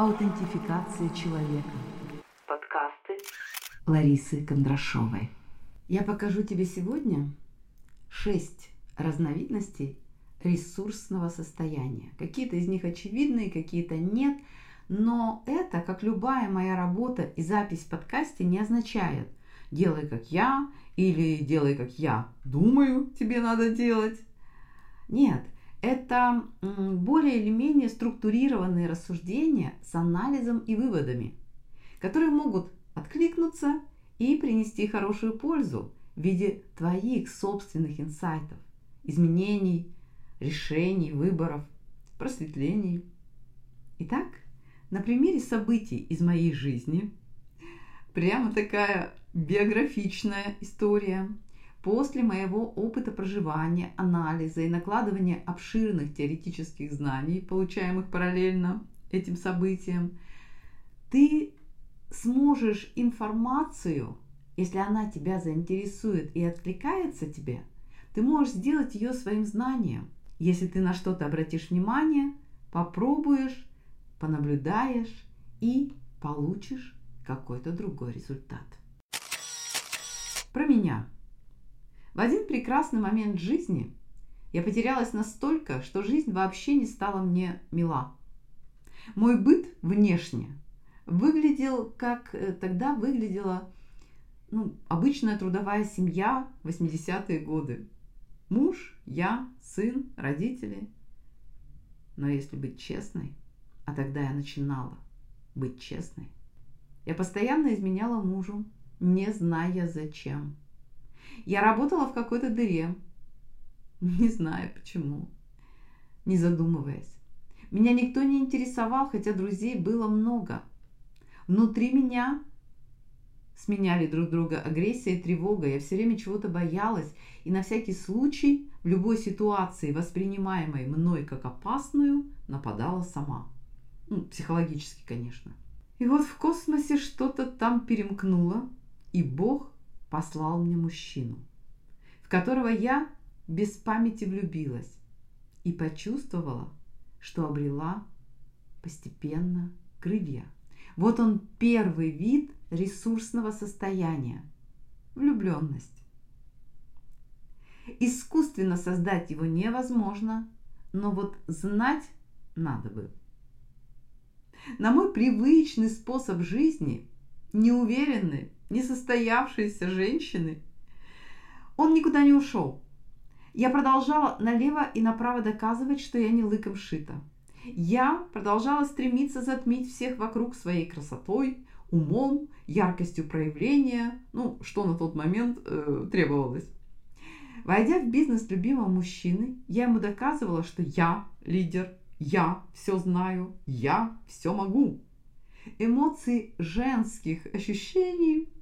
Аутентификация человека. Подкасты Ларисы Кондрашовой. Я покажу тебе сегодня шесть разновидностей ресурсного состояния. Какие-то из них очевидные, какие-то нет. Но это, как любая моя работа и запись в подкасте, не означает «делай как я» или «делай как я думаю, тебе надо делать». Нет, это более или менее структурированные рассуждения с анализом и выводами, которые могут откликнуться и принести хорошую пользу в виде твоих собственных инсайтов, изменений, решений, выборов, просветлений. Итак, на примере событий из моей жизни, прямо такая биографичная история – После моего опыта проживания, анализа и накладывания обширных теоретических знаний, получаемых параллельно этим событиям, ты сможешь информацию, если она тебя заинтересует и откликается тебе, ты можешь сделать ее своим знанием. Если ты на что-то обратишь внимание, попробуешь, понаблюдаешь и получишь какой-то другой результат. Про меня – в один прекрасный момент жизни я потерялась настолько, что жизнь вообще не стала мне мила. Мой быт внешне выглядел, как э, тогда выглядела ну, обычная трудовая семья 80-е годы. Муж, я, сын, родители. Но если быть честной, а тогда я начинала быть честной, я постоянно изменяла мужу, не зная зачем. Я работала в какой-то дыре. Не знаю почему. Не задумываясь. Меня никто не интересовал, хотя друзей было много. Внутри меня сменяли друг друга агрессия и тревога. Я все время чего-то боялась и на всякий случай в любой ситуации, воспринимаемой мной как опасную, нападала сама. Ну, психологически, конечно. И вот в космосе что-то там перемкнуло, и Бог послал мне мужчину, в которого я без памяти влюбилась и почувствовала, что обрела постепенно крылья. Вот он первый вид ресурсного состояния – влюбленность. Искусственно создать его невозможно, но вот знать надо бы. На мой привычный способ жизни, неуверенный, несостоявшейся женщины. Он никуда не ушел. Я продолжала налево и направо доказывать, что я не лыком шита. Я продолжала стремиться затмить всех вокруг своей красотой, умом, яркостью проявления, ну, что на тот момент э, требовалось. Войдя в бизнес любимого мужчины, я ему доказывала, что я лидер, я все знаю, я все могу. Эмоции женских ощущений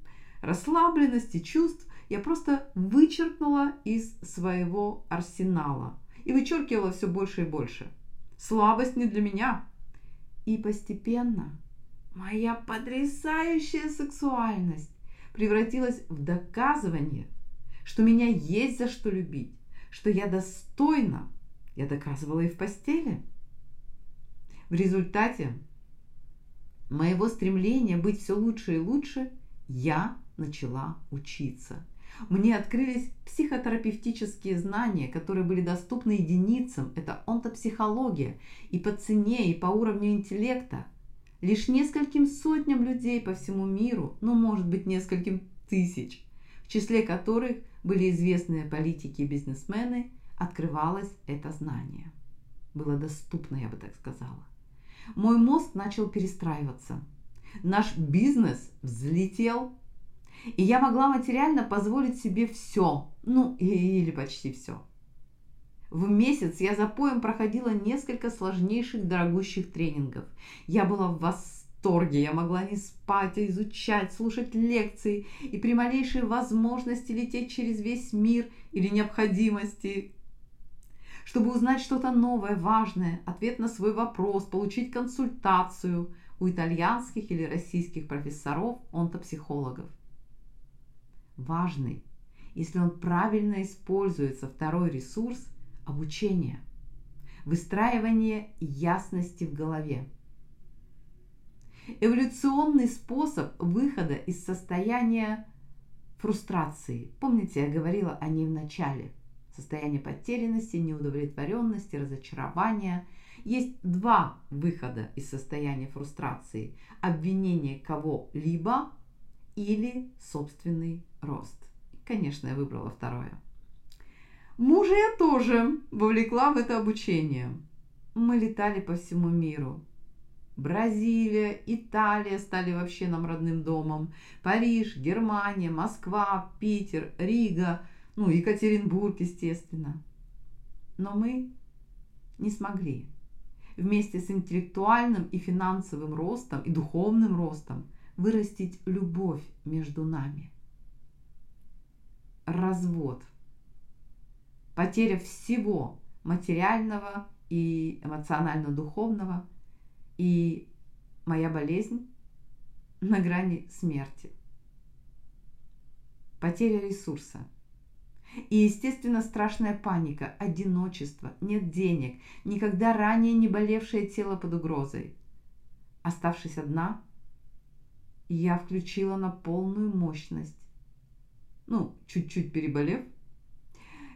расслабленности, чувств я просто вычеркнула из своего арсенала и вычеркивала все больше и больше. Слабость не для меня. И постепенно моя потрясающая сексуальность превратилась в доказывание, что меня есть за что любить, что я достойна. Я доказывала и в постели. В результате моего стремления быть все лучше и лучше я начала учиться. Мне открылись психотерапевтические знания, которые были доступны единицам. Это онтопсихология и по цене, и по уровню интеллекта. Лишь нескольким сотням людей по всему миру, ну, может быть, нескольким тысяч, в числе которых были известные политики и бизнесмены, открывалось это знание. Было доступно, я бы так сказала. Мой мозг начал перестраиваться. Наш бизнес взлетел и я могла материально позволить себе все, ну или почти все. В месяц я за поем проходила несколько сложнейших дорогущих тренингов. Я была в восторге, я могла не спать, а изучать, слушать лекции и при малейшей возможности лететь через весь мир или необходимости, чтобы узнать что-то новое, важное, ответ на свой вопрос, получить консультацию у итальянских или российских профессоров, онтопсихологов важный, если он правильно используется, второй ресурс – обучение, выстраивание ясности в голове. эволюционный способ выхода из состояния фрустрации. Помните, я говорила о ней в начале. Состояние потерянности, неудовлетворенности, разочарования. Есть два выхода из состояния фрустрации. Обвинение кого-либо или собственный рост. Конечно, я выбрала второе. Мужа я тоже вовлекла в это обучение. Мы летали по всему миру. Бразилия, Италия стали вообще нам родным домом. Париж, Германия, Москва, Питер, Рига, ну, Екатеринбург, естественно. Но мы не смогли вместе с интеллектуальным и финансовым ростом и духовным ростом вырастить любовь между нами. Развод. Потеря всего материального и эмоционально-духовного – и моя болезнь на грани смерти. Потеря ресурса. И, естественно, страшная паника, одиночество, нет денег, никогда ранее не болевшее тело под угрозой. Оставшись одна, я включила на полную мощность. Ну, чуть-чуть переболев,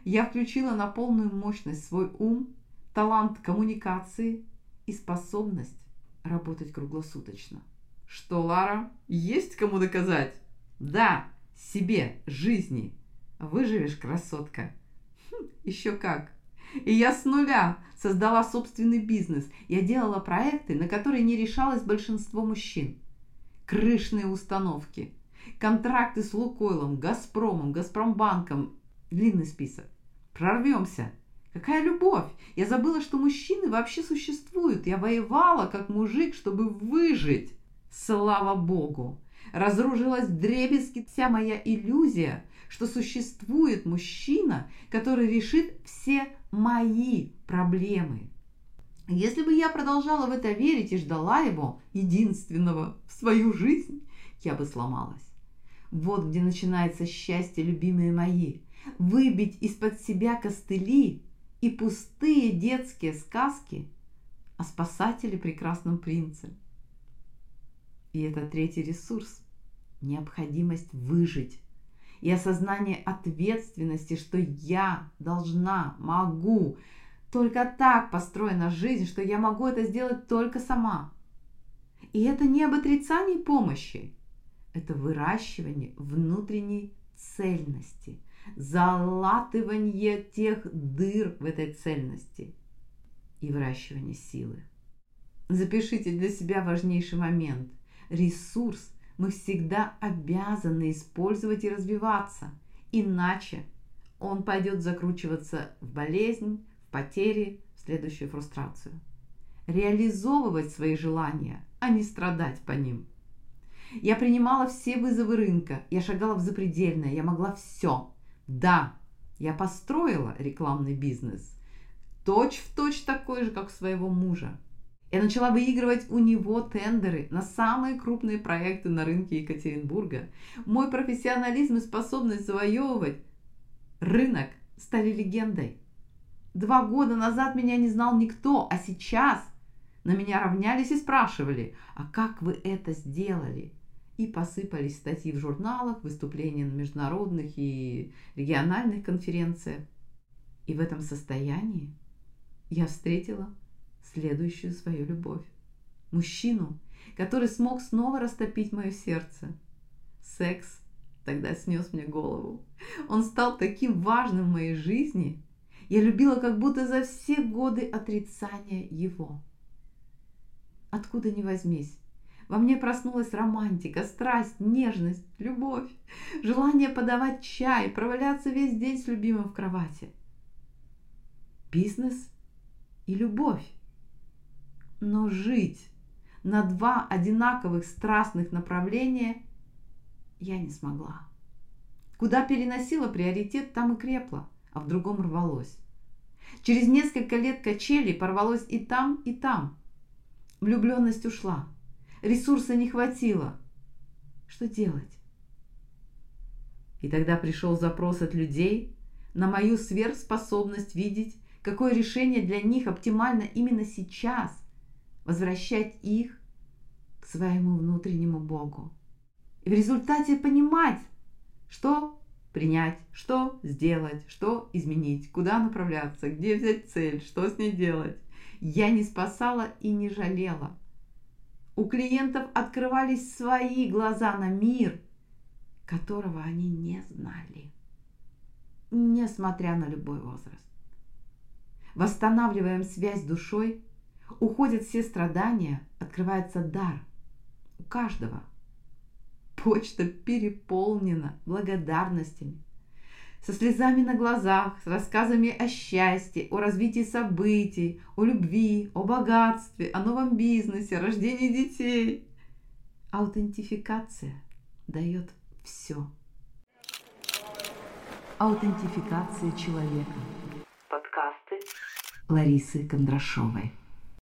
я включила на полную мощность свой ум, талант коммуникации и способность работать круглосуточно. Что, Лара, есть кому доказать? Да, себе, жизни. Выживешь, красотка. Хм, еще как. И я с нуля создала собственный бизнес. Я делала проекты, на которые не решалось большинство мужчин. Крышные установки, контракты с Лукойлом, Газпромом, Газпромбанком. Длинный список. Прорвемся. Какая любовь! Я забыла, что мужчины вообще существуют. Я воевала как мужик, чтобы выжить. Слава Богу! Разружилась в вся моя иллюзия, что существует мужчина, который решит все мои проблемы. Если бы я продолжала в это верить и ждала его, единственного, в свою жизнь, я бы сломалась. Вот где начинается счастье, любимые мои. Выбить из-под себя костыли и пустые детские сказки о спасателе прекрасном принце. И это третий ресурс – необходимость выжить и осознание ответственности, что я должна, могу. Только так построена жизнь, что я могу это сделать только сама. И это не об отрицании помощи, это выращивание внутренней цельности – залатывание тех дыр в этой цельности и выращивание силы. Запишите для себя важнейший момент. Ресурс мы всегда обязаны использовать и развиваться, иначе он пойдет закручиваться в болезнь, в потери, в следующую фрустрацию. Реализовывать свои желания, а не страдать по ним. Я принимала все вызовы рынка, я шагала в запредельное, я могла все – да, я построила рекламный бизнес, точь в точь такой же, как своего мужа. Я начала выигрывать у него тендеры на самые крупные проекты на рынке Екатеринбурга. Мой профессионализм и способность завоевывать рынок стали легендой. Два года назад меня не знал никто, а сейчас на меня равнялись и спрашивали, а как вы это сделали? и посыпались статьи в журналах, выступления на международных и региональных конференциях. И в этом состоянии я встретила следующую свою любовь. Мужчину, который смог снова растопить мое сердце. Секс тогда снес мне голову. Он стал таким важным в моей жизни. Я любила как будто за все годы отрицания его. Откуда ни возьмись, во мне проснулась романтика, страсть, нежность, любовь, желание подавать чай, проваляться весь день с любимым в кровати. Бизнес и любовь. Но жить на два одинаковых страстных направления я не смогла. Куда переносила приоритет, там и крепла, а в другом рвалось. Через несколько лет качелей порвалось и там, и там. Влюбленность ушла – ресурса не хватило. Что делать? И тогда пришел запрос от людей на мою сверхспособность видеть, какое решение для них оптимально именно сейчас, возвращать их к своему внутреннему Богу. И в результате понимать, что принять, что сделать, что изменить, куда направляться, где взять цель, что с ней делать. Я не спасала и не жалела. У клиентов открывались свои глаза на мир, которого они не знали, несмотря на любой возраст. Восстанавливаем связь душой, уходят все страдания, открывается дар у каждого – Почта переполнена благодарностями, со слезами на глазах, с рассказами о счастье, о развитии событий, о любви, о богатстве, о новом бизнесе, рождении детей. Аутентификация дает все. Аутентификация человека. Подкасты Ларисы Кондрашовой.